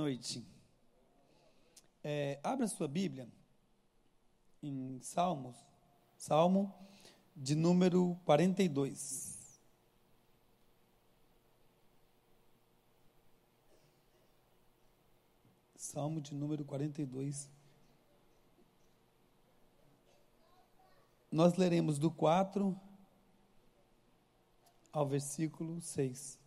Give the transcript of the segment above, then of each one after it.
noite. É, abra sua Bíblia em Salmos, Salmo de número 42. Salmo de número 42. Nós leremos do 4 ao versículo 6.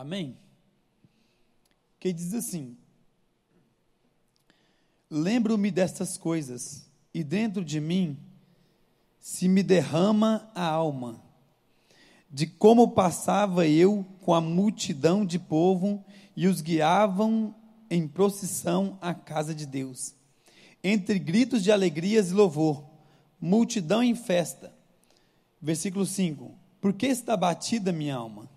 Amém? Que diz assim: Lembro-me destas coisas, e dentro de mim se me derrama a alma, de como passava eu com a multidão de povo e os guiavam em procissão à casa de Deus, entre gritos de alegrias e louvor, multidão em festa. Versículo 5: Por que está batida minha alma?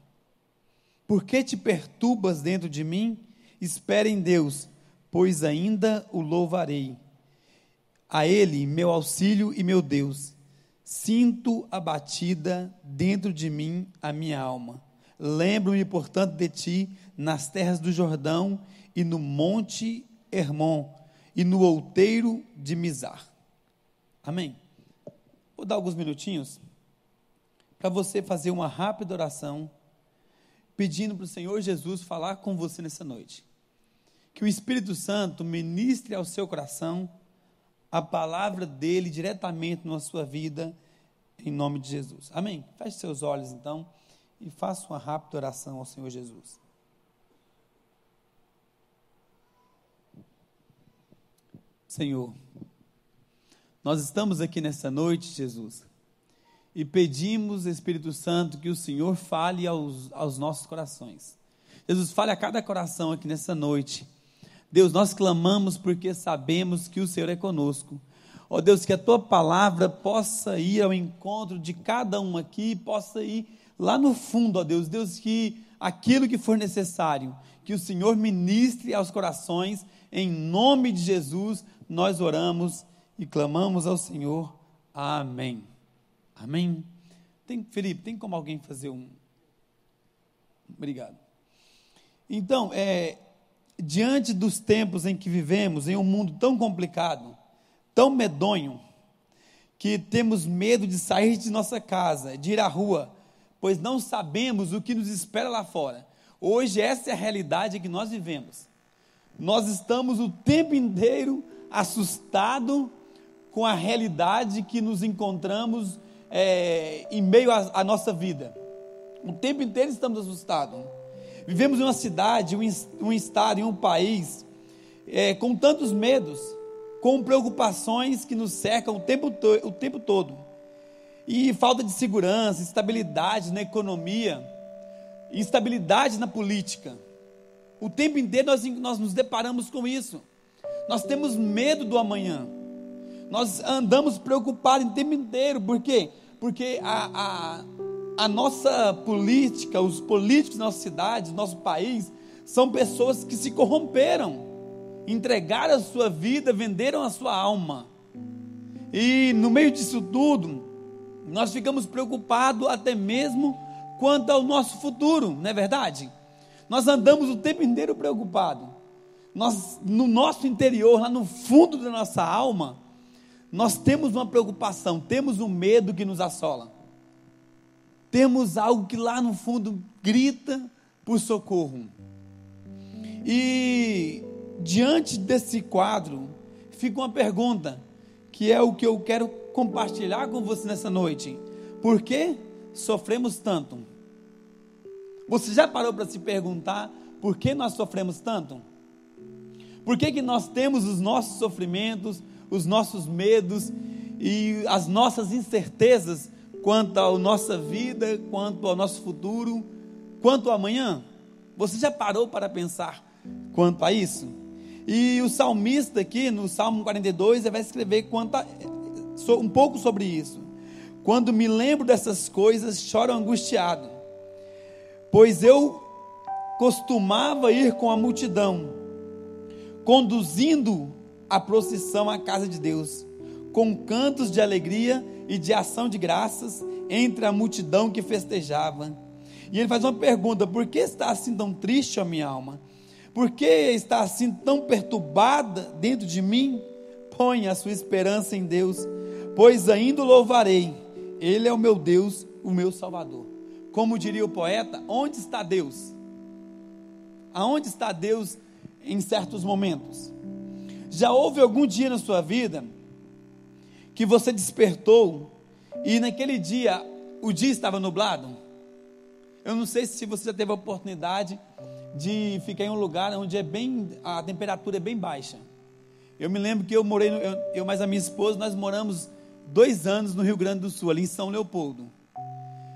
Por que te perturbas dentro de mim? Espera em Deus, pois ainda o louvarei. A Ele, meu auxílio e meu Deus. Sinto abatida dentro de mim a minha alma. Lembro-me, portanto, de ti nas terras do Jordão e no monte Hermon e no outeiro de Mizar. Amém. Vou dar alguns minutinhos para você fazer uma rápida oração pedindo para o Senhor Jesus falar com você nessa noite. Que o Espírito Santo ministre ao seu coração a palavra dele diretamente na sua vida, em nome de Jesus. Amém? Feche seus olhos então e faça uma rápida oração ao Senhor Jesus. Senhor, nós estamos aqui nessa noite, Jesus e pedimos, Espírito Santo, que o Senhor fale aos, aos nossos corações. Jesus, fale a cada coração aqui nessa noite. Deus, nós clamamos porque sabemos que o Senhor é conosco. Ó oh, Deus, que a tua palavra possa ir ao encontro de cada um aqui, possa ir lá no fundo, ó Deus. Deus, que aquilo que for necessário, que o Senhor ministre aos corações, em nome de Jesus, nós oramos e clamamos ao Senhor. Amém. Amém? Tem, Felipe, tem como alguém fazer um. Obrigado. Então, é, diante dos tempos em que vivemos, em um mundo tão complicado, tão medonho, que temos medo de sair de nossa casa, de ir à rua, pois não sabemos o que nos espera lá fora. Hoje, essa é a realidade que nós vivemos. Nós estamos o tempo inteiro assustados com a realidade que nos encontramos é, em meio à nossa vida. O tempo inteiro estamos assustados. Vivemos em uma cidade, um, um estado, em um país é, com tantos medos, com preocupações que nos cercam o tempo, o tempo todo. E falta de segurança, instabilidade na economia, instabilidade na política. O tempo inteiro nós, nós nos deparamos com isso. Nós temos medo do amanhã. Nós andamos preocupados o tempo inteiro, por quê? Porque a, a, a nossa política, os políticos da nossa cidade, do nosso país, são pessoas que se corromperam, entregaram a sua vida, venderam a sua alma. E no meio disso tudo, nós ficamos preocupados até mesmo quanto ao nosso futuro, não é verdade? Nós andamos o tempo inteiro preocupados. Nós, no nosso interior, lá no fundo da nossa alma, nós temos uma preocupação, temos um medo que nos assola. Temos algo que lá no fundo grita por socorro. E diante desse quadro, fica uma pergunta, que é o que eu quero compartilhar com você nessa noite. Por que sofremos tanto? Você já parou para se perguntar por que nós sofremos tanto? Por que, que nós temos os nossos sofrimentos, os nossos medos e as nossas incertezas quanto à nossa vida, quanto ao nosso futuro, quanto ao amanhã? Você já parou para pensar quanto a isso? E o salmista aqui no Salmo 42 ele vai escrever a, um pouco sobre isso. Quando me lembro dessas coisas, choro angustiado, pois eu costumava ir com a multidão, conduzindo a procissão à casa de Deus. com cantos de alegria e de ação de graças entre a multidão que festejava. E ele faz uma pergunta: por que está assim tão triste a minha alma? Por que está assim tão perturbada dentro de mim? Põe a sua esperança em Deus, pois ainda o louvarei. Ele é o meu Deus, o meu Salvador. Como diria o poeta, onde está Deus? Aonde está Deus em certos momentos? Já houve algum dia na sua vida que você despertou e naquele dia o dia estava nublado? Eu não sei se você já teve a oportunidade de ficar em um lugar onde é bem a temperatura é bem baixa. Eu me lembro que eu morei, eu, eu mais a minha esposa, nós moramos dois anos no Rio Grande do Sul, ali em São Leopoldo.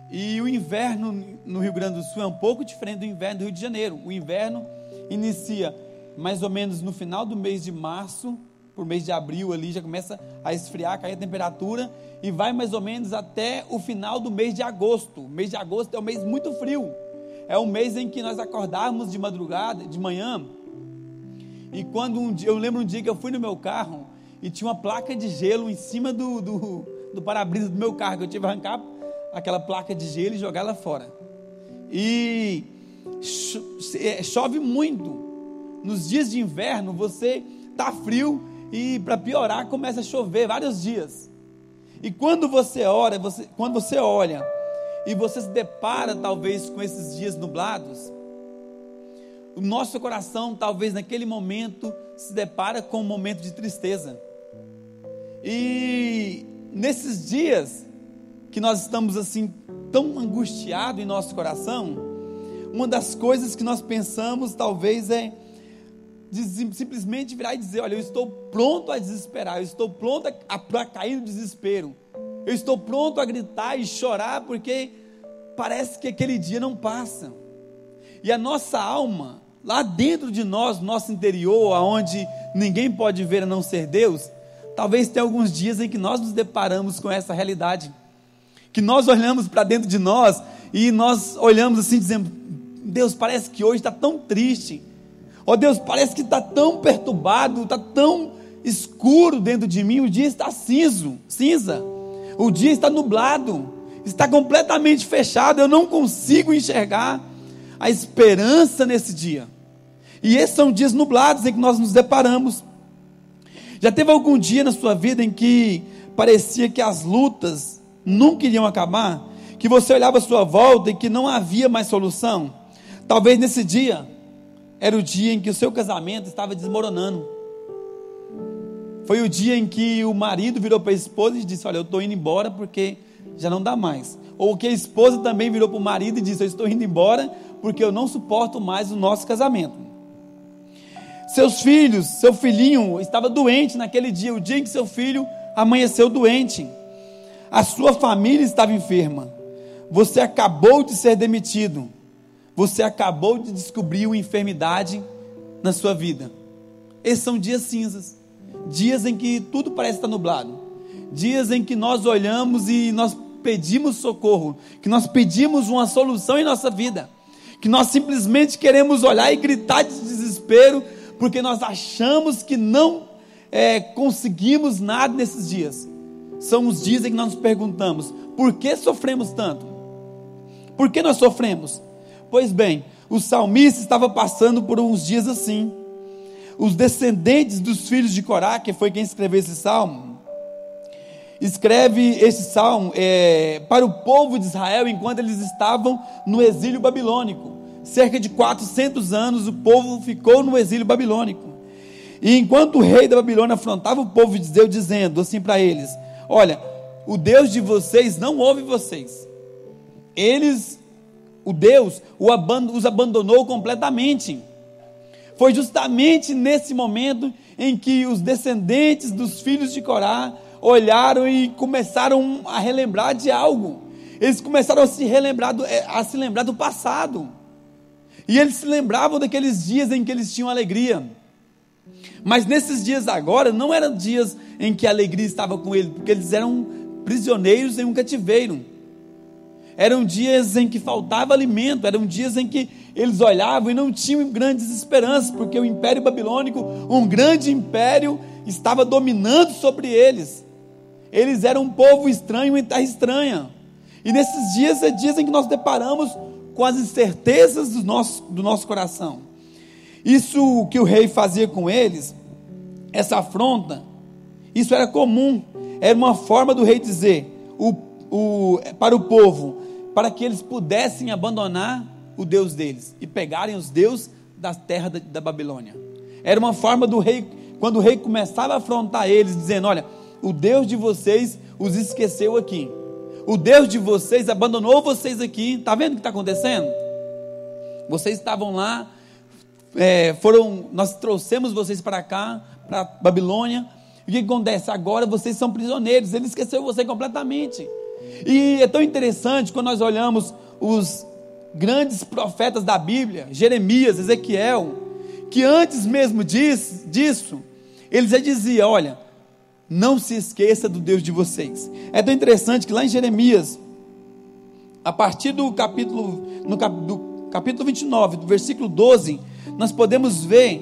E o inverno no Rio Grande do Sul é um pouco diferente do inverno do Rio de Janeiro. O inverno inicia mais ou menos no final do mês de março, por mês de abril ali já começa a esfriar, cair a temperatura e vai mais ou menos até o final do mês de agosto. O mês de agosto é um mês muito frio. É um mês em que nós acordarmos de madrugada, de manhã. E quando um dia, eu lembro um dia que eu fui no meu carro e tinha uma placa de gelo em cima do, do, do para-brisa do meu carro, que eu tive que arrancar aquela placa de gelo e jogar lá fora. E é, chove muito. Nos dias de inverno você tá frio e para piorar começa a chover vários dias. E quando você ora, você, quando você olha e você se depara talvez com esses dias nublados, o nosso coração talvez naquele momento se depara com um momento de tristeza. E nesses dias que nós estamos assim tão angustiados em nosso coração, uma das coisas que nós pensamos talvez é de simplesmente virar e dizer: Olha, eu estou pronto a desesperar, eu estou pronto a, a, cair no desespero, eu estou pronto a gritar e chorar porque parece que aquele dia não passa. E a nossa alma, lá dentro de nós, nosso interior, aonde ninguém pode ver a não ser Deus, talvez tenha alguns dias em que nós nos deparamos com essa realidade. Que nós olhamos para dentro de nós e nós olhamos assim, dizendo: Deus, parece que hoje está tão triste. Ó oh, Deus, parece que está tão perturbado, está tão escuro dentro de mim. O dia está cinzo, cinza. O dia está nublado, está completamente fechado. Eu não consigo enxergar a esperança nesse dia. E esses são dias nublados em que nós nos deparamos. Já teve algum dia na sua vida em que parecia que as lutas nunca iriam acabar? Que você olhava à sua volta e que não havia mais solução? Talvez nesse dia era o dia em que o seu casamento estava desmoronando. Foi o dia em que o marido virou para a esposa e disse: Olha, eu estou indo embora porque já não dá mais. Ou que a esposa também virou para o marido e disse: Eu estou indo embora porque eu não suporto mais o nosso casamento. Seus filhos, seu filhinho estava doente naquele dia, o dia em que seu filho amanheceu doente. A sua família estava enferma. Você acabou de ser demitido. Você acabou de descobrir uma enfermidade na sua vida. Esses são dias cinzas dias em que tudo parece estar nublado, dias em que nós olhamos e nós pedimos socorro, que nós pedimos uma solução em nossa vida, que nós simplesmente queremos olhar e gritar de desespero, porque nós achamos que não é, conseguimos nada nesses dias. São os dias em que nós nos perguntamos: por que sofremos tanto? Por que nós sofremos? Pois bem, o salmista estava passando por uns dias assim os descendentes dos filhos de Corá, que foi quem escreveu esse salmo, escreve esse salmo é, para o povo de Israel enquanto eles estavam no exílio babilônico. Cerca de 400 anos o povo ficou no exílio babilônico. E enquanto o rei da Babilônia afrontava o povo de Deus, dizendo assim para eles: Olha, o Deus de vocês não ouve vocês. Eles, o Deus, os abandonou completamente. Foi justamente nesse momento em que os descendentes dos filhos de Corá olharam e começaram a relembrar de algo. Eles começaram a se relembrar do, eh, a se lembrar do passado. E eles se lembravam daqueles dias em que eles tinham alegria. Mas nesses dias agora não eram dias em que a alegria estava com eles, porque eles eram prisioneiros em um cativeiro. Eram dias em que faltava alimento, eram dias em que eles olhavam e não tinham grandes esperanças, porque o Império Babilônico, um grande império, estava dominando sobre eles. Eles eram um povo estranho em terra estranha. E nesses dias é dias em que nós deparamos com as incertezas do nosso, do nosso coração. Isso que o rei fazia com eles, essa afronta, isso era comum. Era uma forma do rei dizer o, o, para o povo, para que eles pudessem abandonar o Deus deles e pegarem os deuses da terra da, da Babilônia. Era uma forma do rei, quando o rei começava a afrontar eles, dizendo: Olha, o Deus de vocês os esqueceu aqui. O Deus de vocês abandonou vocês aqui. Está vendo o que está acontecendo? Vocês estavam lá, é, foram, nós trouxemos vocês para cá, para Babilônia. E o que acontece? Agora vocês são prisioneiros. Ele esqueceu você completamente. E é tão interessante quando nós olhamos os grandes profetas da Bíblia, Jeremias, Ezequiel, que antes mesmo disso, eles já diziam: olha, não se esqueça do Deus de vocês. É tão interessante que lá em Jeremias, a partir do capítulo, no, do capítulo 29, do versículo 12, nós podemos ver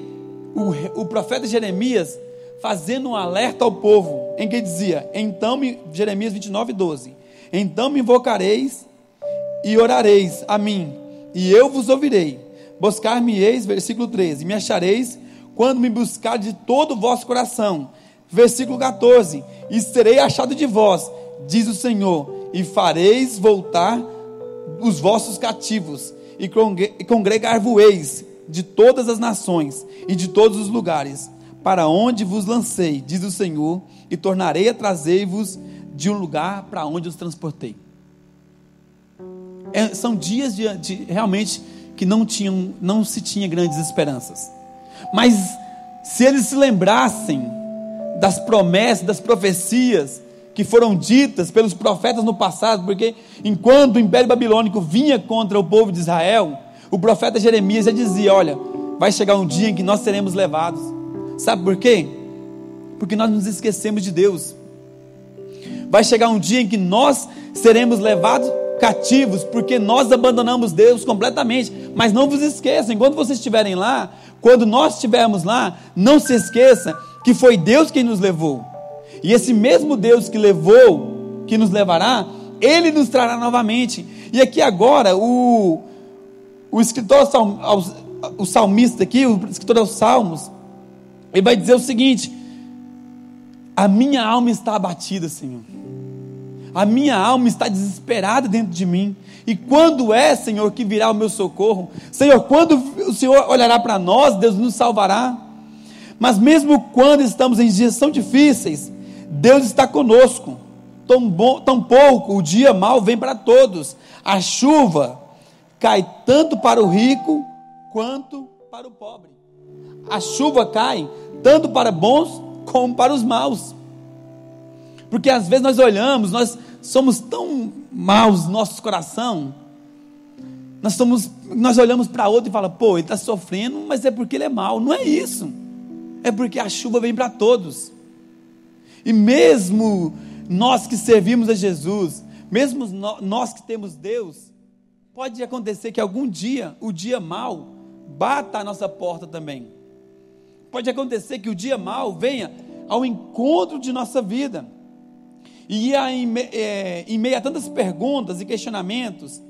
o, o profeta Jeremias fazendo um alerta ao povo, em que dizia: Então, Jeremias 29, 12: Então me invocareis e orareis a mim, e eu vos ouvirei. Buscar-me-eis, versículo 13: Me achareis quando me buscar de todo o vosso coração Versículo 14: E serei achado de vós, diz o Senhor, e fareis voltar os vossos cativos, e congregar-vos-eis de todas as nações e de todos os lugares, para onde vos lancei, diz o Senhor, e tornarei a trazer-vos de um lugar para onde os transportei. É, são dias de, de, realmente que não tinham, não se tinha grandes esperanças. Mas se eles se lembrassem das promessas, das profecias que foram ditas pelos profetas no passado, porque enquanto o Império Babilônico vinha contra o povo de Israel, o profeta Jeremias já dizia: Olha, vai chegar um dia em que nós seremos levados. Sabe por quê? Porque nós nos esquecemos de Deus. Vai chegar um dia em que nós seremos levados cativos, porque nós abandonamos Deus completamente. Mas não vos esqueçam, enquanto vocês estiverem lá, quando nós estivermos lá, não se esqueça que foi Deus quem nos levou. E esse mesmo Deus que levou, que nos levará, ele nos trará novamente. E aqui agora, o, o escritor, o salmista aqui, o escritor aos Salmos, ele vai dizer o seguinte: A minha alma está abatida, Senhor. A minha alma está desesperada dentro de mim. E quando é, Senhor, que virá o meu socorro? Senhor, quando o Senhor olhará para nós, Deus nos salvará. Mas mesmo quando estamos em dias tão difíceis, Deus está conosco. Tão, bom, tão pouco o dia mal vem para todos. A chuva cai tanto para o rico quanto para o pobre. A chuva cai tanto para bons como para os maus. Porque às vezes nós olhamos, nós somos tão maus no nosso coração. Nós, somos, nós olhamos para outro e falamos, pô, ele está sofrendo, mas é porque ele é mau. Não é isso é porque a chuva vem para todos. E mesmo nós que servimos a Jesus, mesmo nós que temos Deus, pode acontecer que algum dia o dia mal bata a nossa porta também. Pode acontecer que o dia mal venha ao encontro de nossa vida. E em, é, em meio a tantas perguntas e questionamentos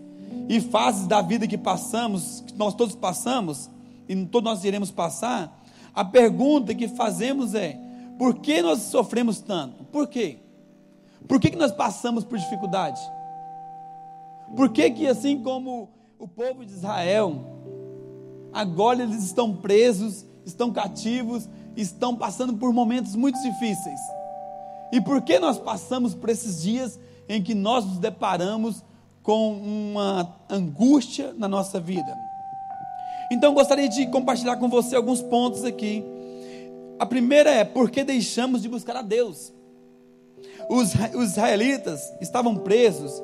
e fases da vida que passamos, que nós todos passamos, e todos nós iremos passar, a pergunta que fazemos é: por que nós sofremos tanto? Por quê? Por que, que nós passamos por dificuldade? Por que, que assim como o povo de Israel, agora eles estão presos, estão cativos, estão passando por momentos muito difíceis? E por que nós passamos por esses dias em que nós nos deparamos com uma angústia na nossa vida? Então gostaria de compartilhar com você alguns pontos aqui. A primeira é por que deixamos de buscar a Deus? Os, os israelitas estavam presos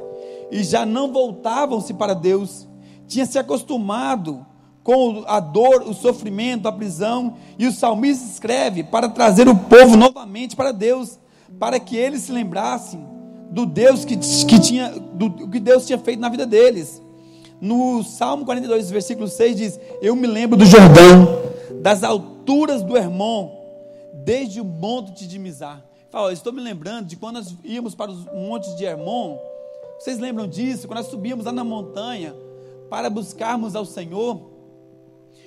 e já não voltavam-se para Deus, tinha se acostumado com a dor, o sofrimento, a prisão, e o salmista escreve para trazer o povo novamente para Deus, para que eles se lembrassem do Deus que, que tinha, do que Deus tinha feito na vida deles. No Salmo 42, versículo 6 diz: Eu me lembro do Jordão, das alturas do Hermon, desde o monte de Mizar. Fala, estou me lembrando de quando nós íamos para os montes de Hermon. Vocês lembram disso? Quando nós subíamos lá na montanha para buscarmos ao Senhor,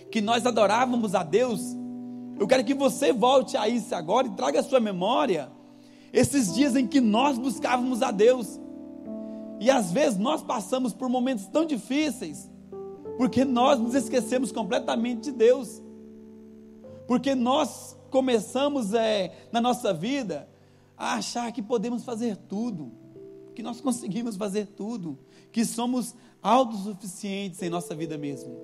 que nós adorávamos a Deus. Eu quero que você volte a isso agora e traga a sua memória esses dias em que nós buscávamos a Deus. E às vezes nós passamos por momentos tão difíceis, porque nós nos esquecemos completamente de Deus. Porque nós começamos é, na nossa vida a achar que podemos fazer tudo, que nós conseguimos fazer tudo, que somos autossuficientes em nossa vida mesmo.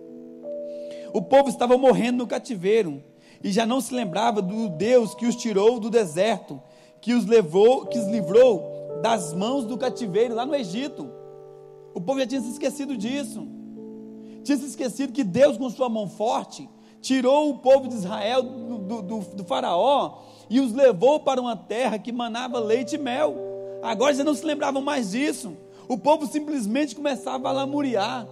O povo estava morrendo no cativeiro e já não se lembrava do Deus que os tirou do deserto, que os levou, que os livrou das mãos do cativeiro lá no Egito. O povo já tinha se esquecido disso. Tinha se esquecido que Deus, com sua mão forte, tirou o povo de Israel do, do, do, Faraó e os levou para uma terra que manava leite e mel. Agora já não se lembravam mais disso. O povo simplesmente começava a lamuriar.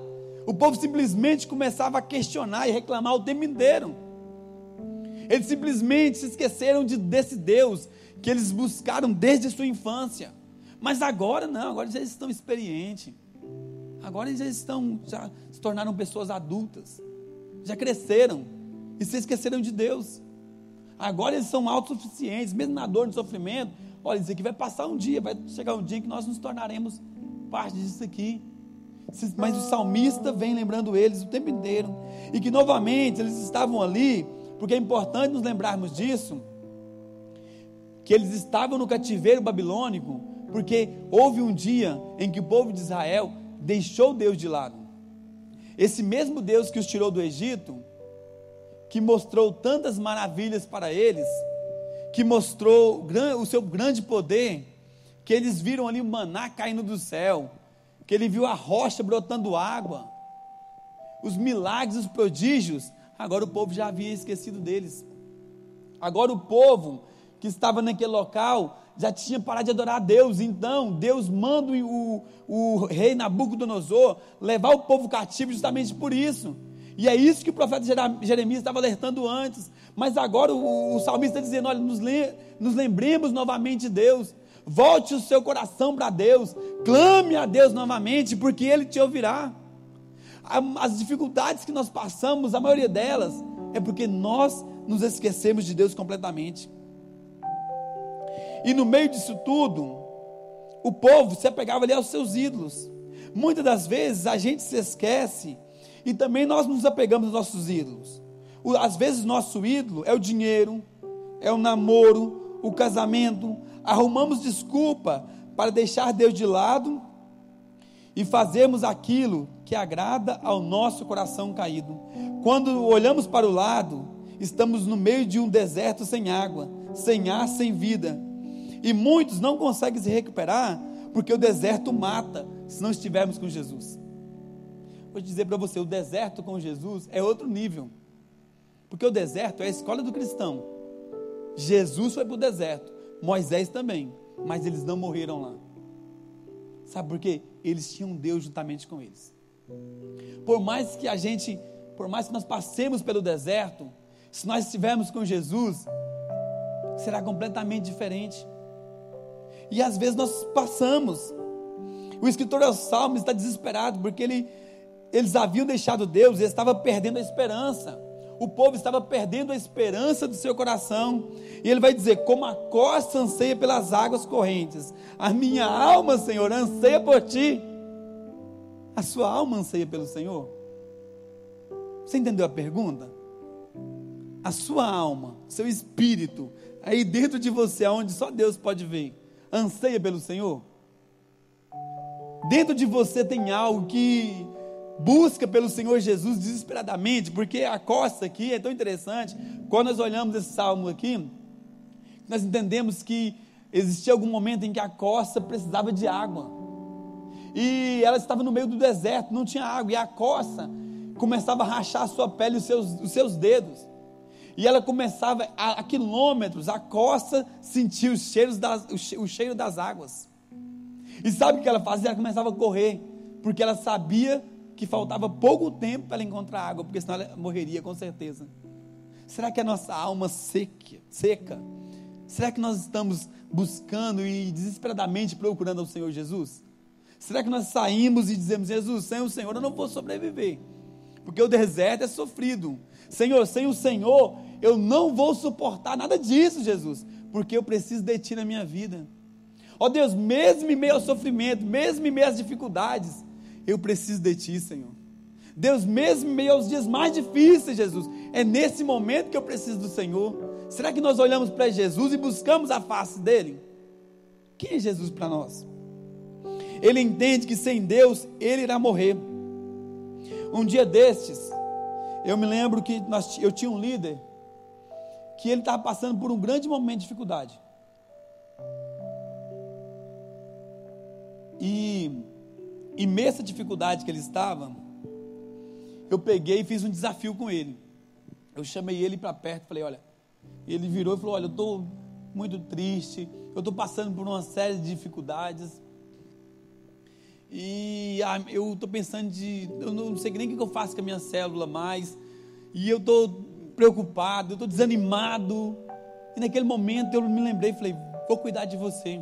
O povo simplesmente começava a questionar e reclamar o tempo inteiro. Eles simplesmente se esqueceram de, desse Deus que eles buscaram desde sua infância. Mas agora não, agora já estão experientes. Agora eles já estão, já se tornaram pessoas adultas. Já cresceram e se esqueceram de Deus. Agora eles são autossuficientes, mesmo na dor, no sofrimento. Olha, isso aqui vai passar um dia, vai chegar um dia em que nós nos tornaremos parte disso aqui. Mas o salmista vem lembrando eles o tempo inteiro. E que novamente eles estavam ali, porque é importante nos lembrarmos disso, que eles estavam no cativeiro babilônico, porque houve um dia em que o povo de Israel deixou Deus de lado. Esse mesmo Deus que os tirou do Egito, que mostrou tantas maravilhas para eles, que mostrou o seu grande poder, que eles viram ali o maná caindo do céu, que ele viu a rocha brotando água, os milagres, os prodígios, agora o povo já havia esquecido deles. Agora o povo que estava naquele local já tinha parado de adorar a Deus. Então, Deus manda o, o rei Nabucodonosor levar o povo cativo justamente por isso. E é isso que o profeta Jeremias estava alertando antes. Mas agora o, o salmista está dizendo: olha, nos, le, nos lembremos novamente de Deus. Volte o seu coração para Deus. Clame a Deus novamente, porque Ele te ouvirá. As dificuldades que nós passamos, a maioria delas, é porque nós nos esquecemos de Deus completamente. E no meio disso tudo, o povo se apegava ali aos seus ídolos. Muitas das vezes a gente se esquece e também nós nos apegamos aos nossos ídolos. Às vezes nosso ídolo é o dinheiro, é o namoro, o casamento. Arrumamos desculpa para deixar Deus de lado e fazemos aquilo que agrada ao nosso coração caído. Quando olhamos para o lado, estamos no meio de um deserto sem água, sem ar, sem vida. E muitos não conseguem se recuperar porque o deserto mata se não estivermos com Jesus. Vou dizer para você, o deserto com Jesus é outro nível. Porque o deserto é a escola do cristão. Jesus foi para o deserto, Moisés também, mas eles não morreram lá. Sabe por quê? Eles tinham Deus juntamente com eles. Por mais que a gente, por mais que nós passemos pelo deserto, se nós estivermos com Jesus, será completamente diferente. E às vezes nós passamos. O escritor aos Salmos está desesperado porque ele, eles haviam deixado Deus, ele estava perdendo a esperança. O povo estava perdendo a esperança do seu coração. E ele vai dizer: Como a costa anseia pelas águas correntes, a minha alma, Senhor, anseia por ti. A sua alma anseia pelo Senhor? Você entendeu a pergunta? A sua alma, seu espírito, aí dentro de você, onde só Deus pode ver, anseia pelo Senhor? Dentro de você tem algo que busca pelo Senhor Jesus desesperadamente, porque a costa aqui é tão interessante. Quando nós olhamos esse salmo aqui, nós entendemos que existia algum momento em que a costa precisava de água. E ela estava no meio do deserto, não tinha água, e a costa começava a rachar a sua pele e os seus, os seus dedos. E ela começava a, a quilômetros, a costa sentia os cheiros das, o, o cheiro das águas. E sabe o que ela fazia? Ela começava a correr, porque ela sabia que faltava pouco tempo para ela encontrar água, porque senão ela morreria com certeza. Será que a nossa alma seca, seca Será que nós estamos buscando e desesperadamente procurando ao Senhor Jesus? Será que nós saímos e dizemos, Jesus, sem o Senhor eu não vou sobreviver? Porque o deserto é sofrido. Senhor, sem o Senhor eu não vou suportar nada disso, Jesus, porque eu preciso de Ti na minha vida. Ó oh, Deus, mesmo em meio ao sofrimento, mesmo em meio às dificuldades, eu preciso de Ti, Senhor. Deus, mesmo em meio aos dias mais difíceis, Jesus, é nesse momento que eu preciso do Senhor. Será que nós olhamos para Jesus e buscamos a face dele? Quem é Jesus para nós? Ele entende que sem Deus ele irá morrer. Um dia destes, eu me lembro que nós, eu tinha um líder que ele estava passando por um grande momento de dificuldade. E imensa dificuldade que ele estava, eu peguei e fiz um desafio com ele. Eu chamei ele para perto, falei: Olha, ele virou e falou: Olha, eu estou muito triste, eu estou passando por uma série de dificuldades. E ah, eu estou pensando de. Eu não sei nem o que eu faço com a minha célula mais. E eu estou preocupado, eu estou desanimado. E naquele momento eu me lembrei e falei: Vou cuidar de você.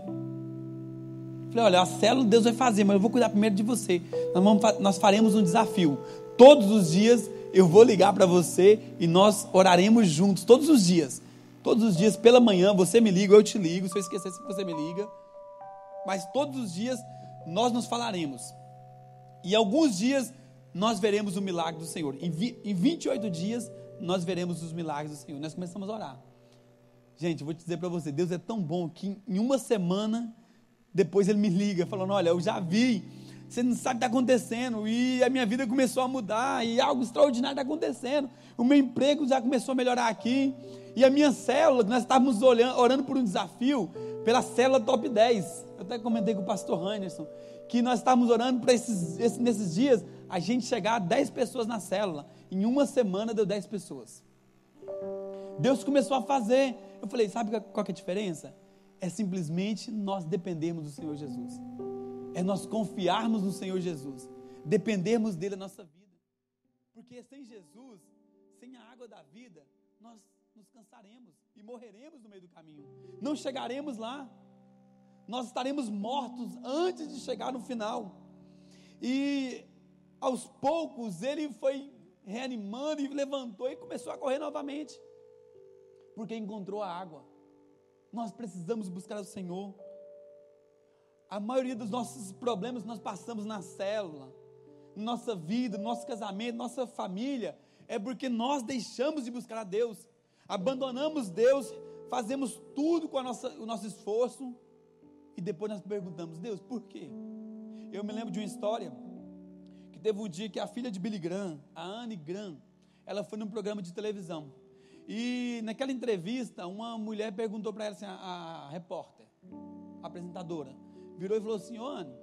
Falei: Olha, a célula Deus vai fazer, mas eu vou cuidar primeiro de você. Nós, vamos, nós faremos um desafio. Todos os dias eu vou ligar para você e nós oraremos juntos, todos os dias. Todos os dias pela manhã você me liga, eu te ligo. Se eu esquecer, você me liga. Mas todos os dias nós nos falaremos. E alguns dias nós veremos o milagre do Senhor. Em, vi, em 28 dias nós veremos os milagres do Senhor. Nós começamos a orar. Gente, vou te dizer para você, Deus é tão bom que em uma semana depois ele me liga falando: "Olha, eu já vi você não sabe o que está acontecendo. E a minha vida começou a mudar. E algo extraordinário está acontecendo. O meu emprego já começou a melhorar aqui. E a minha célula, nós estávamos olhando, orando por um desafio, pela célula top 10. Eu até comentei com o pastor Anderson, que nós estávamos orando para esses, esses, nesses dias, a gente chegar a 10 pessoas na célula. Em uma semana deu 10 pessoas. Deus começou a fazer. Eu falei, sabe qual é a diferença? É simplesmente nós dependermos do Senhor Jesus é nós confiarmos no Senhor Jesus, dependermos dele a nossa vida. Porque sem Jesus, sem a água da vida, nós nos cansaremos e morreremos no meio do caminho. Não chegaremos lá. Nós estaremos mortos antes de chegar no final. E aos poucos ele foi reanimando e levantou e começou a correr novamente. Porque encontrou a água. Nós precisamos buscar o Senhor. A maioria dos nossos problemas nós passamos na célula, nossa vida, nosso casamento, nossa família, é porque nós deixamos de buscar a Deus, abandonamos Deus, fazemos tudo com nossa, o nosso esforço e depois nós perguntamos: Deus, por quê? Eu me lembro de uma história que teve um dia que a filha de Billy Graham, a Anne Graham, ela foi num programa de televisão. E naquela entrevista, uma mulher perguntou para ela assim, a, a repórter, a apresentadora, virou e falou assim: Ana,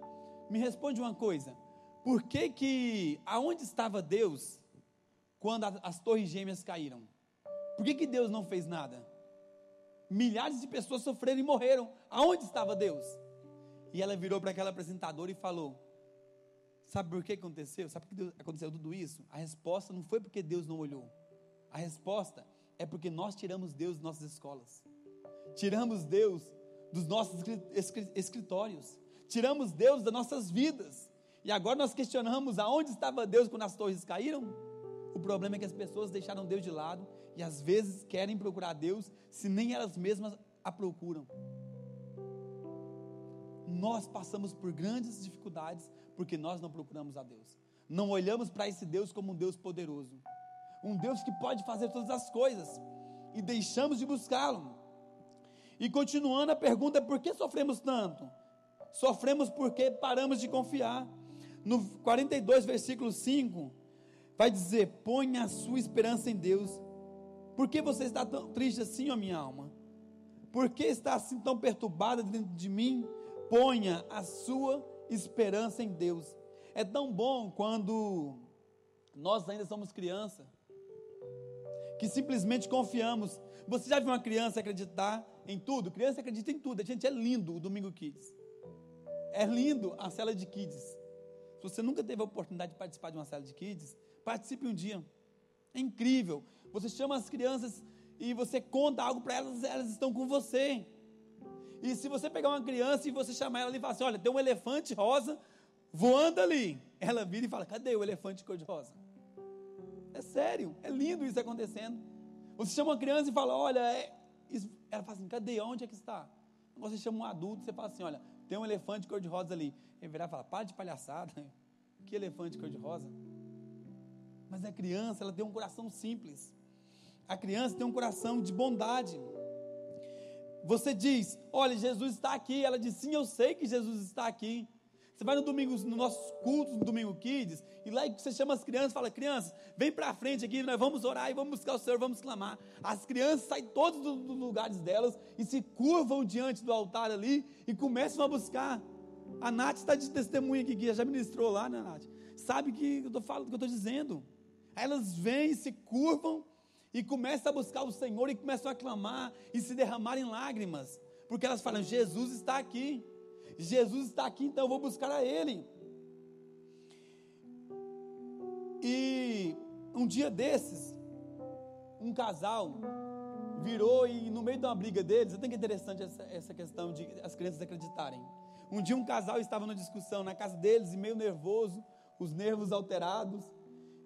me responde uma coisa. Por que que, aonde estava Deus quando as torres gêmeas caíram? Por que que Deus não fez nada? Milhares de pessoas sofreram e morreram. Aonde estava Deus? E ela virou para aquela apresentadora e falou: Sabe por que aconteceu? Sabe por que aconteceu tudo isso? A resposta não foi porque Deus não olhou. A resposta é porque nós tiramos Deus das nossas escolas. Tiramos Deus dos nossos escritórios, tiramos Deus das nossas vidas, e agora nós questionamos aonde estava Deus quando as torres caíram. O problema é que as pessoas deixaram Deus de lado e às vezes querem procurar Deus se nem elas mesmas a procuram. Nós passamos por grandes dificuldades porque nós não procuramos a Deus. Não olhamos para esse Deus como um Deus poderoso, um Deus que pode fazer todas as coisas e deixamos de buscá-lo. E continuando a pergunta, por que sofremos tanto? Sofremos porque paramos de confiar. No 42, versículo 5, vai dizer: Ponha a sua esperança em Deus. Por que você está tão triste assim, ó minha alma? Por que está assim tão perturbada dentro de mim? Ponha a sua esperança em Deus. É tão bom quando nós ainda somos criança, que simplesmente confiamos. Você já viu uma criança acreditar em tudo. Criança acredita em tudo. A gente é lindo o Domingo Kids. É lindo a cela de kids. Se você nunca teve a oportunidade de participar de uma cela de kids, participe um dia. É incrível. Você chama as crianças e você conta algo para elas, elas estão com você. E se você pegar uma criança e você chamar ela ali e falar assim: olha, tem um elefante rosa voando ali. Ela vira e fala: cadê o elefante cor-de-rosa? É sério, é lindo isso acontecendo. Você chama uma criança e fala: olha, é... ela fala assim: cadê? Onde é que está? Você chama um adulto, você fala assim: olha, tem um elefante cor-de-rosa ali. Ele virar e fala: para de palhaçada. Que elefante cor-de-rosa? Mas a criança, ela tem um coração simples. A criança tem um coração de bondade. Você diz: Olha, Jesus está aqui. Ela diz: Sim, eu sei que Jesus está aqui. Você vai no domingo, nos nossos cultos, no domingo Kids, e lá você chama as crianças fala: Crianças, vem para frente aqui, nós vamos orar e vamos buscar o Senhor, vamos clamar. As crianças saem todos dos lugares delas e se curvam diante do altar ali e começam a buscar. A Nath está de testemunha aqui, que já ministrou lá, né, Nath? Sabe que eu estou falando, que eu estou dizendo. Elas vêm, se curvam e começam a buscar o Senhor e começam a clamar e se derramar em lágrimas, porque elas falam: Jesus está aqui, Jesus está aqui, então eu vou buscar a Ele. E um dia desses, um casal virou e no meio de uma briga deles, eu tenho que interessante essa, essa questão de as crianças acreditarem. Um dia um casal estava numa discussão na casa deles e meio nervoso, os nervos alterados.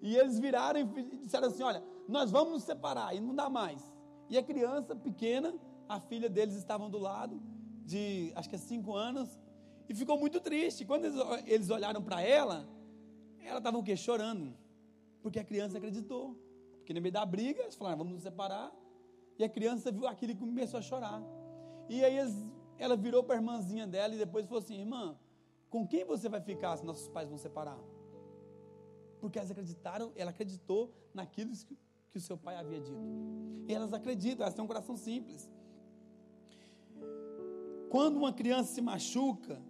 E eles viraram e disseram assim: Olha, nós vamos nos separar e não dá mais. E a criança pequena, a filha deles estavam do lado, de acho que é cinco anos, e ficou muito triste. Quando eles, eles olharam para ela, ela estava o quê? Chorando. Porque a criança acreditou. Porque no meio da briga, eles falaram: Vamos nos separar. E a criança viu aquilo e começou a chorar. E aí eles, ela virou para a irmãzinha dela e depois falou assim: Irmã, com quem você vai ficar se nossos pais vão separar? Porque elas acreditaram, ela acreditou naquilo que, o seu pai havia dito. E elas acreditam, elas têm um coração simples. Quando uma criança se machuca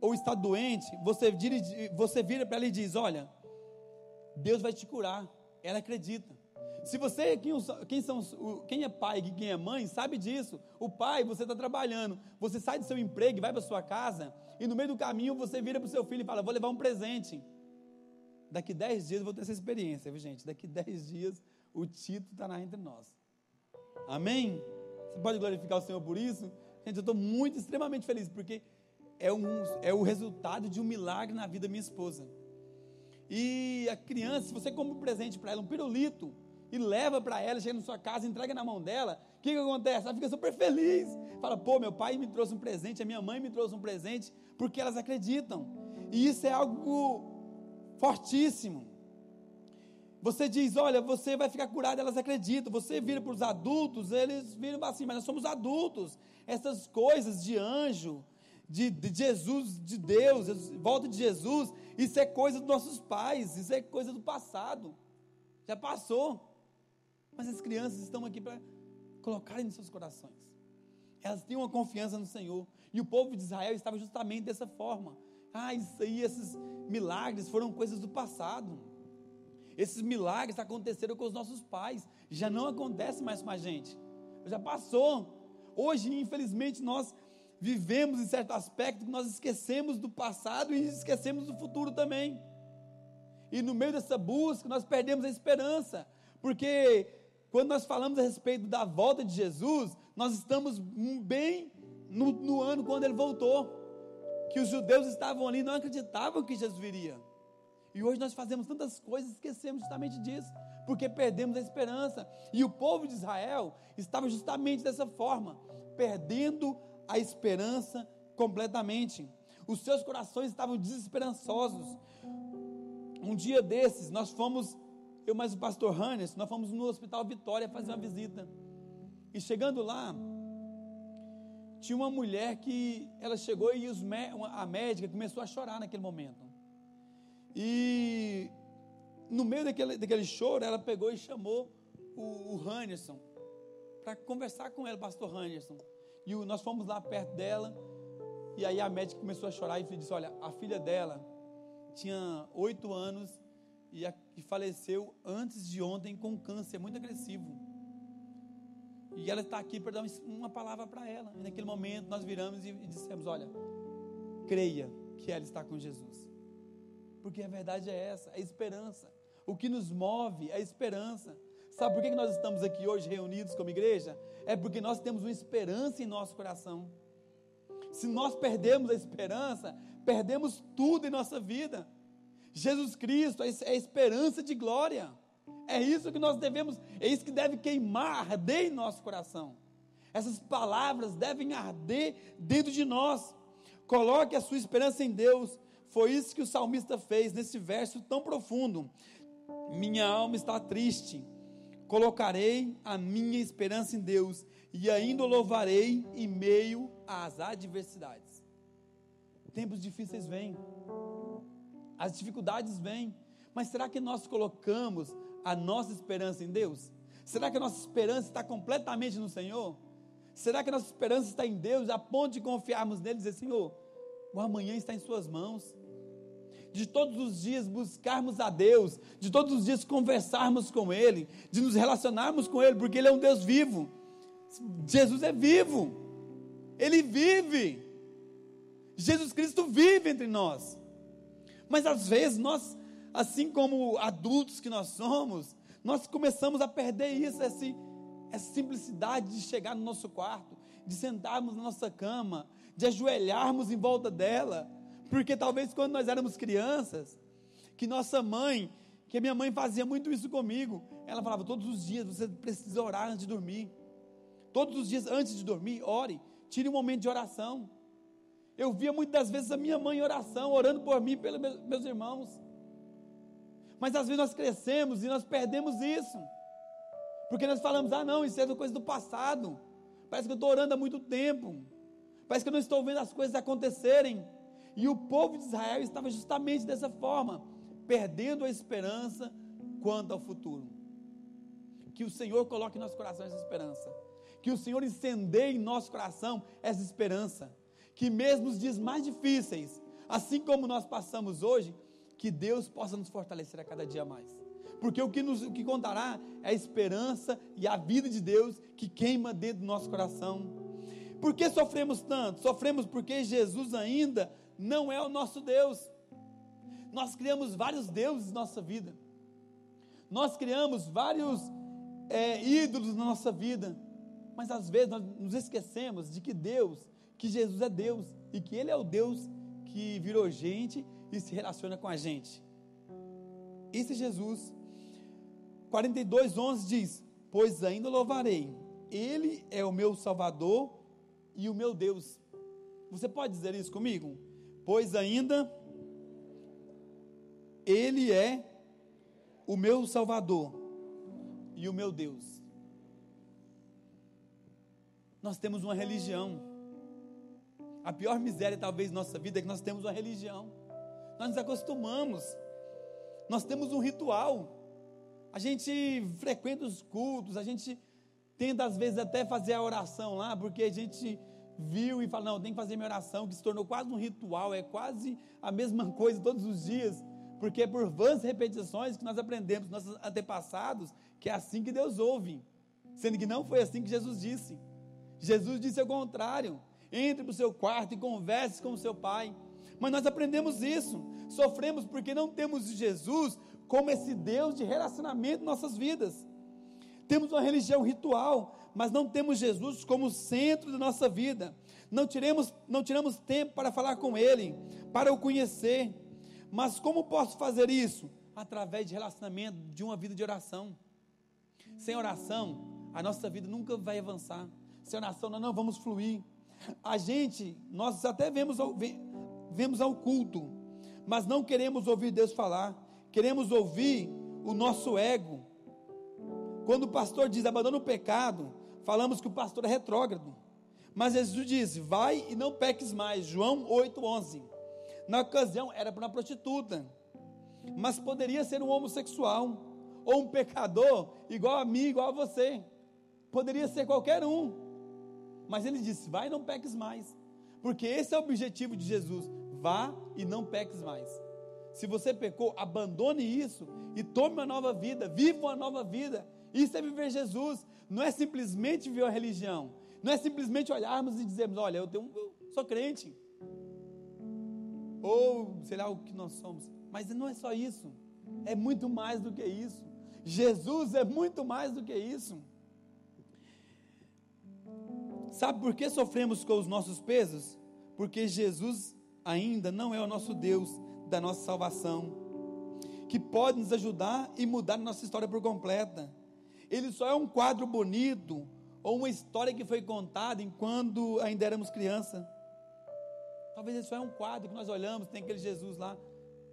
ou está doente, você, você vira para ela e diz: Olha, Deus vai te curar. Ela acredita. Se você, quem, quem, são, quem é pai e quem é mãe, sabe disso. O pai, você está trabalhando, você sai do seu emprego e vai para sua casa, e no meio do caminho você vira para o seu filho e fala: Vou levar um presente. Daqui dez dias eu vou ter essa experiência, viu gente? Daqui dez dias o Tito estará entre nós. Amém? Você pode glorificar o Senhor por isso? Gente, eu estou muito, extremamente feliz, porque é, um, é o resultado de um milagre na vida da minha esposa. E a criança, se você compra um presente para ela, um pirulito, e leva para ela, chega na sua casa, entrega na mão dela, o que, que acontece? Ela fica super feliz. Fala, pô, meu pai me trouxe um presente, a minha mãe me trouxe um presente, porque elas acreditam. E isso é algo fortíssimo. Você diz, olha, você vai ficar curado, elas acreditam. Você vira para os adultos, eles viram assim, mas nós somos adultos. Essas coisas de anjo, de, de, Jesus, de Deus, volta de Jesus, isso é coisa dos nossos pais, isso é coisa do passado. Já passou. Mas as crianças estão aqui para colocarem nos seus corações. Elas têm uma confiança no Senhor. E o povo de Israel estava justamente dessa forma. Ah, isso aí, esses milagres foram coisas do passado. Esses milagres aconteceram com os nossos pais. Já não acontece mais com a gente. Já passou. Hoje, infelizmente, nós vivemos em certo aspecto que nós esquecemos do passado e esquecemos do futuro também. E no meio dessa busca, nós perdemos a esperança. Porque quando nós falamos a respeito da volta de Jesus, nós estamos bem no, no ano quando ele voltou. Que os judeus estavam ali não acreditavam que Jesus viria. E hoje nós fazemos tantas coisas e esquecemos justamente disso, porque perdemos a esperança. E o povo de Israel estava justamente dessa forma, perdendo a esperança completamente. Os seus corações estavam desesperançosos. Um dia desses, nós fomos eu mais o pastor Hannes, nós fomos no Hospital Vitória fazer uma visita. E chegando lá, tinha uma mulher que ela chegou e os, a médica começou a chorar naquele momento. E no meio daquele, daquele choro, ela pegou e chamou o, o para conversar com ela, pastor Hannerson. E o, nós fomos lá perto dela. E aí a médica começou a chorar e disse: Olha, a filha dela tinha oito anos e, a, e faleceu antes de ontem com câncer muito agressivo. E ela está aqui para dar uma palavra para ela. E naquele momento nós viramos e, dissemos: Olha, creia que ela está com Jesus. Porque a verdade é essa, é a esperança. O que nos move é a esperança. Sabe por que nós estamos aqui hoje reunidos como igreja? É porque nós temos uma esperança em nosso coração. Se nós perdemos a esperança, perdemos tudo em nossa vida. Jesus Cristo é a esperança de glória. É isso que nós devemos, é isso que deve queimar, arder em nosso coração. Essas palavras devem arder dentro de nós. Coloque a sua esperança em Deus. Foi isso que o salmista fez nesse verso tão profundo. Minha alma está triste. Colocarei a minha esperança em Deus e ainda o louvarei em meio às adversidades. Tempos difíceis vêm. As dificuldades vêm. Mas será que nós colocamos a nossa esperança em Deus? Será que a nossa esperança está completamente no Senhor? Será que a nossa esperança está em Deus a ponto de confiarmos nele e dizer: Senhor, o amanhã está em Suas mãos? De todos os dias buscarmos a Deus, de todos os dias conversarmos com Ele, de nos relacionarmos com Ele, porque Ele é um Deus vivo. Jesus é vivo, Ele vive. Jesus Cristo vive entre nós. Mas às vezes nós assim como adultos que nós somos, nós começamos a perder isso, essa, essa simplicidade de chegar no nosso quarto, de sentarmos na nossa cama, de ajoelharmos em volta dela, porque talvez quando nós éramos crianças, que nossa mãe, que a minha mãe fazia muito isso comigo, ela falava todos os dias você precisa orar antes de dormir, todos os dias antes de dormir, ore, tire um momento de oração. Eu via muitas vezes a minha mãe em oração, orando por mim pelos meus irmãos. Mas às vezes nós crescemos e nós perdemos isso. Porque nós falamos, ah não, isso é coisa do passado. Parece que eu estou orando há muito tempo. Parece que eu não estou vendo as coisas acontecerem. E o povo de Israel estava justamente dessa forma, perdendo a esperança quanto ao futuro. Que o Senhor coloque em nosso coração essa esperança. Que o Senhor incendeie em nosso coração essa esperança. Que mesmo os dias mais difíceis, assim como nós passamos hoje, que Deus possa nos fortalecer a cada dia mais. Porque o que, nos, o que contará é a esperança e a vida de Deus que queima dentro do nosso coração. Por que sofremos tanto? Sofremos porque Jesus ainda não é o nosso Deus. Nós criamos vários deuses na nossa vida. Nós criamos vários é, ídolos na nossa vida. Mas às vezes nós nos esquecemos de que Deus, que Jesus é Deus e que Ele é o Deus que virou gente e se relaciona com a gente. Esse Jesus, 42, 11 diz: Pois ainda louvarei, Ele é o meu Salvador e o meu Deus. Você pode dizer isso comigo? Pois ainda Ele é o meu Salvador e o meu Deus. Nós temos uma religião. A pior miséria, talvez, da nossa vida é que nós temos uma religião. Nós nos acostumamos. Nós temos um ritual. A gente frequenta os cultos, a gente tenta às vezes até fazer a oração lá, porque a gente viu e fala, não, tem que fazer minha oração, que se tornou quase um ritual, é quase a mesma coisa todos os dias, porque é por vãs repetições que nós aprendemos, nossos antepassados, que é assim que Deus ouve, sendo que não foi assim que Jesus disse. Jesus disse ao contrário: entre para o seu quarto e converse com o seu pai. Mas nós aprendemos isso. Sofremos porque não temos Jesus como esse Deus de relacionamento em nossas vidas. Temos uma religião ritual, mas não temos Jesus como centro da nossa vida. Não tiremos, não tiramos tempo para falar com Ele, para o conhecer. Mas como posso fazer isso? Através de relacionamento, de uma vida de oração. Sem oração, a nossa vida nunca vai avançar. Sem oração, nós não vamos fluir. A gente, nós até vemos, vemos ao culto, mas não queremos ouvir Deus falar, queremos ouvir o nosso ego. Quando o pastor diz abandona o pecado, falamos que o pastor é retrógrado. Mas Jesus diz: vai e não peques mais. João 8,11. Na ocasião era para uma prostituta, mas poderia ser um homossexual, ou um pecador, igual a mim, igual a você. Poderia ser qualquer um. Mas ele disse: vai e não peques mais. Porque esse é o objetivo de Jesus vá e não peques mais. Se você pecou, abandone isso e tome uma nova vida, viva uma nova vida. Isso é viver Jesus, não é simplesmente viver a religião, não é simplesmente olharmos e dizermos: Olha, eu, tenho, eu sou crente, ou sei lá o que nós somos, mas não é só isso, é muito mais do que isso. Jesus é muito mais do que isso. Sabe por que sofremos com os nossos pesos? Porque Jesus ainda não é o nosso Deus da nossa salvação, que pode nos ajudar e mudar nossa história por completa. Ele só é um quadro bonito ou uma história que foi contada enquanto ainda éramos criança. Talvez ele só é um quadro que nós olhamos, tem aquele Jesus lá,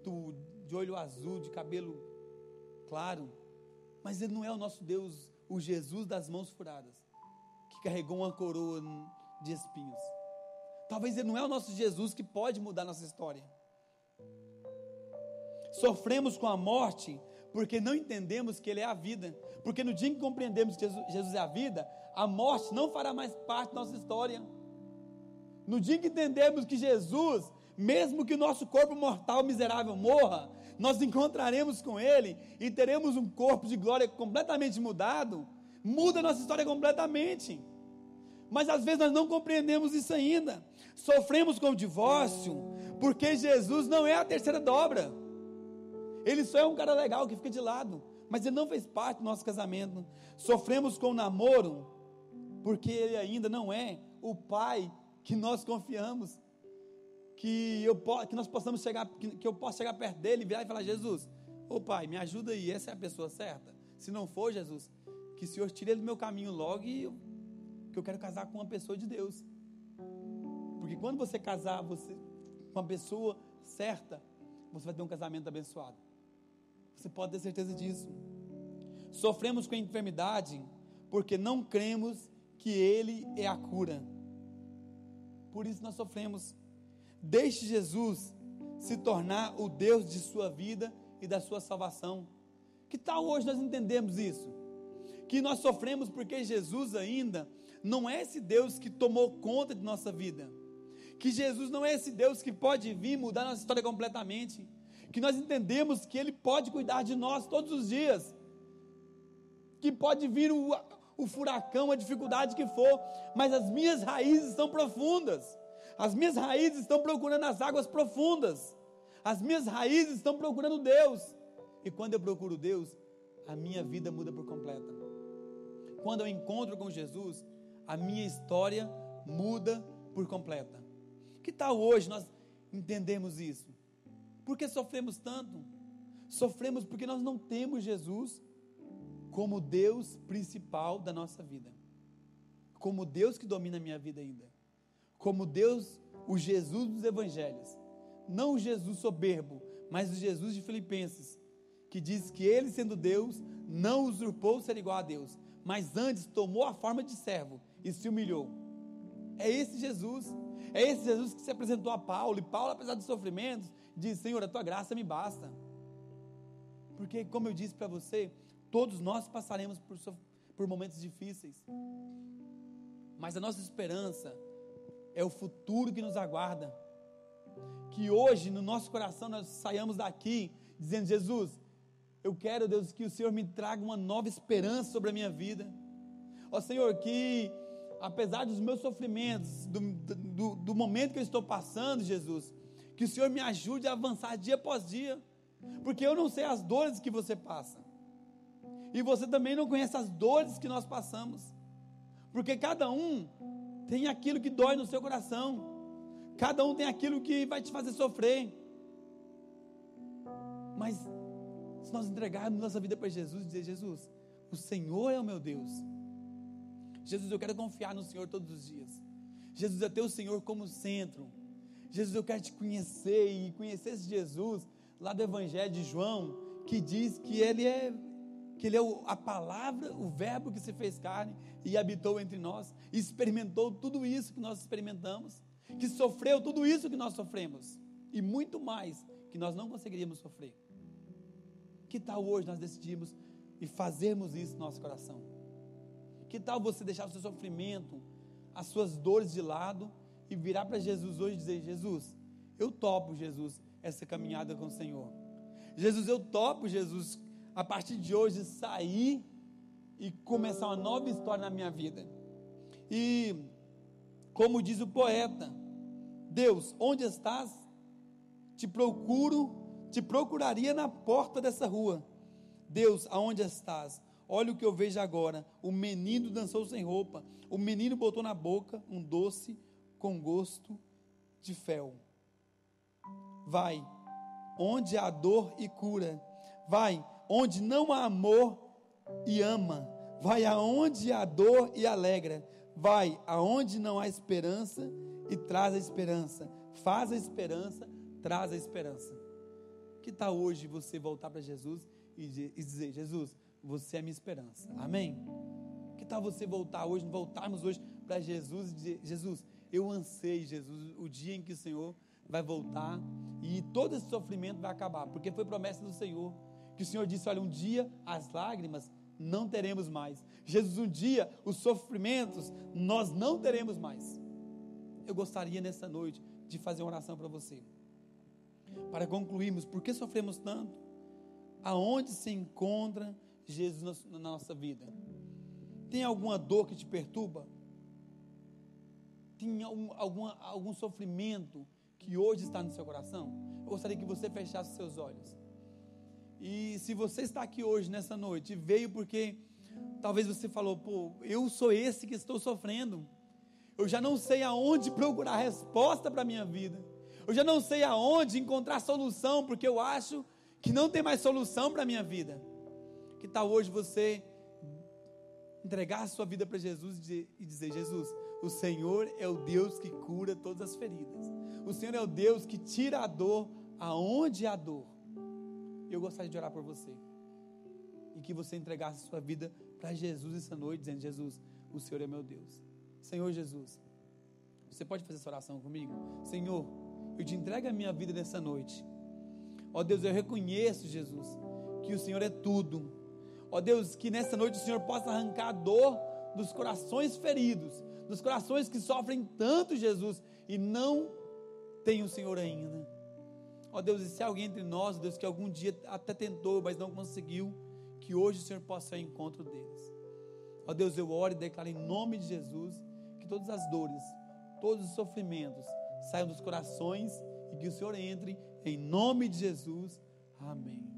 do, de olho azul, de cabelo claro, mas ele não é o nosso Deus, o Jesus das mãos furadas, que carregou uma coroa de espinhos. Talvez ele não é o nosso Jesus que pode mudar nossa história. Sofremos com a morte porque não entendemos que Ele é a vida. Porque no dia em que compreendemos que Jesus, é a vida, a morte não fará mais parte da nossa história. No dia em que entendemos que Jesus, mesmo que o nosso corpo mortal miserável morra, nós encontraremos com Ele e teremos um corpo de glória completamente mudado, muda nossa história completamente. Mas às vezes nós não compreendemos isso ainda. Sofremos com o divórcio, porque Jesus não é a terceira dobra. Ele só é um cara legal que fica de lado, mas ele não fez parte do nosso casamento. Sofremos com o namoro, porque ele ainda não é o pai que nós confiamos. Que, eu, que nós possamos chegar, que, eu possa chegar perto dele, virar e falar: Jesus, ô pai, me ajuda aí, essa é a pessoa certa. Se não for, Jesus, que o Senhor tire ele do meu caminho logo e eu, que eu quero casar com uma pessoa de Deus. Porque quando você casar você, com uma pessoa certa, você vai ter um casamento abençoado. Você pode ter certeza disso. Sofremos com a enfermidade porque não cremos que Ele é a cura. Por isso nós sofremos. Deixe Jesus se tornar o Deus de sua vida e da sua salvação. Que tal hoje nós entendemos isso? Que nós sofremos porque Jesus ainda não é esse Deus que tomou conta de nossa vida. Que Jesus não é esse Deus que pode vir mudar nossa história completamente. Que nós entendemos que Ele pode cuidar de nós todos os dias. Que pode vir o, o furacão, a dificuldade que for, mas as minhas raízes estão profundas. As minhas raízes estão procurando as águas profundas. As minhas raízes estão procurando Deus. E quando eu procuro Deus, a minha vida muda por completo. Quando eu encontro com Jesus, a minha história muda por completa. Que tal hoje nós entendemos isso? Por que sofremos tanto? Sofremos porque nós não temos Jesus como Deus principal da nossa vida, como Deus que domina a minha vida ainda, como Deus, o Jesus dos evangelhos, não o Jesus soberbo, mas o Jesus de Filipenses, que diz que ele, sendo Deus, não usurpou ser igual a Deus, mas antes tomou a forma de servo e se humilhou. É esse Jesus, é esse Jesus que se apresentou a Paulo, e Paulo, apesar dos sofrimentos, diz: Senhor, a tua graça me basta. Porque, como eu disse para você, Todos nós passaremos por, por momentos difíceis. Mas a nossa esperança é o futuro que nos aguarda. Que hoje, no nosso coração, nós saiamos daqui dizendo: Jesus, eu quero, Deus, que o Senhor me traga uma nova esperança sobre a minha vida. Ó Senhor, que apesar dos meus sofrimentos, do, do, do momento que eu estou passando, Jesus, que o Senhor me ajude a avançar dia após dia, porque eu não sei as dores que você passa. E você também não conhece as dores que nós passamos. Porque cada um tem aquilo que dói no seu coração. Cada um tem aquilo que vai te fazer sofrer. Mas se nós entregarmos nossa vida para Jesus e dizer: Jesus, o Senhor é o meu Deus. Jesus, eu quero confiar no Senhor todos os dias. Jesus, eu tenho o Senhor como centro. Jesus, eu quero te conhecer e conhecer esse Jesus lá do Evangelho de João, que diz que ele é que Ele é a palavra, o Verbo que se fez carne e habitou entre nós, e experimentou tudo isso que nós experimentamos, que sofreu tudo isso que nós sofremos, e muito mais que nós não conseguiríamos sofrer. Que tal hoje nós decidirmos e fazermos isso no nosso coração? Que tal você deixar o seu sofrimento, as suas dores de lado e virar para Jesus hoje e dizer: Jesus, eu topo, Jesus, essa caminhada com o Senhor. Jesus, eu topo, Jesus, a partir de hoje, sair e começar uma nova história na minha vida. E, como diz o poeta, Deus, onde estás? Te procuro, te procuraria na porta dessa rua. Deus, aonde estás? Olha o que eu vejo agora. O menino dançou sem roupa. O menino botou na boca um doce com gosto de fel. Vai onde há dor e cura. Vai onde não há amor e ama. Vai aonde há dor e alegra. Vai aonde não há esperança e traz a esperança. Faz a esperança, traz a esperança. Que tal hoje você voltar para Jesus e dizer: Jesus, você é minha esperança. Amém? Que tal você voltar hoje, voltarmos hoje para Jesus e dizer: Jesus, eu ansei, Jesus, o dia em que o Senhor vai voltar e todo esse sofrimento vai acabar, porque foi promessa do Senhor. Que o Senhor disse: Olha, um dia as lágrimas não teremos mais. Jesus, um dia os sofrimentos nós não teremos mais. Eu gostaria nessa noite de fazer uma oração para você. Para concluirmos, por que sofremos tanto? Aonde se encontra Jesus na nossa vida? Tem alguma dor que te perturba? Tem algum, alguma, algum sofrimento que hoje está no seu coração? Eu gostaria que você fechasse seus olhos. E se você está aqui hoje, nessa noite, veio porque talvez você falou, pô, eu sou esse que estou sofrendo. Eu já não sei aonde procurar resposta para a minha vida. Eu já não sei aonde encontrar solução, porque eu acho que não tem mais solução para a minha vida. Que tal hoje você entregar a sua vida para Jesus e dizer: Jesus, o Senhor é o Deus que cura todas as feridas. O Senhor é o Deus que tira a dor aonde há dor. Eu gostaria de orar por você. E que você entregasse a sua vida para Jesus essa noite, dizendo: Jesus, o Senhor é meu Deus. Senhor Jesus, você pode fazer essa oração comigo? Senhor, eu te entrego a minha vida nessa noite. Ó Deus, eu reconheço, Jesus, que o Senhor é tudo. Ó Deus, que nessa noite o Senhor possa arrancar a dor dos corações feridos, dos corações que sofrem tanto, Jesus, e não tem o Senhor ainda. Ó Deus, e se alguém entre nós, Deus, que algum dia até tentou, mas não conseguiu, que hoje o Senhor possa ir ao encontro deles. Ó Deus, eu oro e declaro em nome de Jesus que todas as dores, todos os sofrimentos saiam dos corações e que o Senhor entre em nome de Jesus. Amém.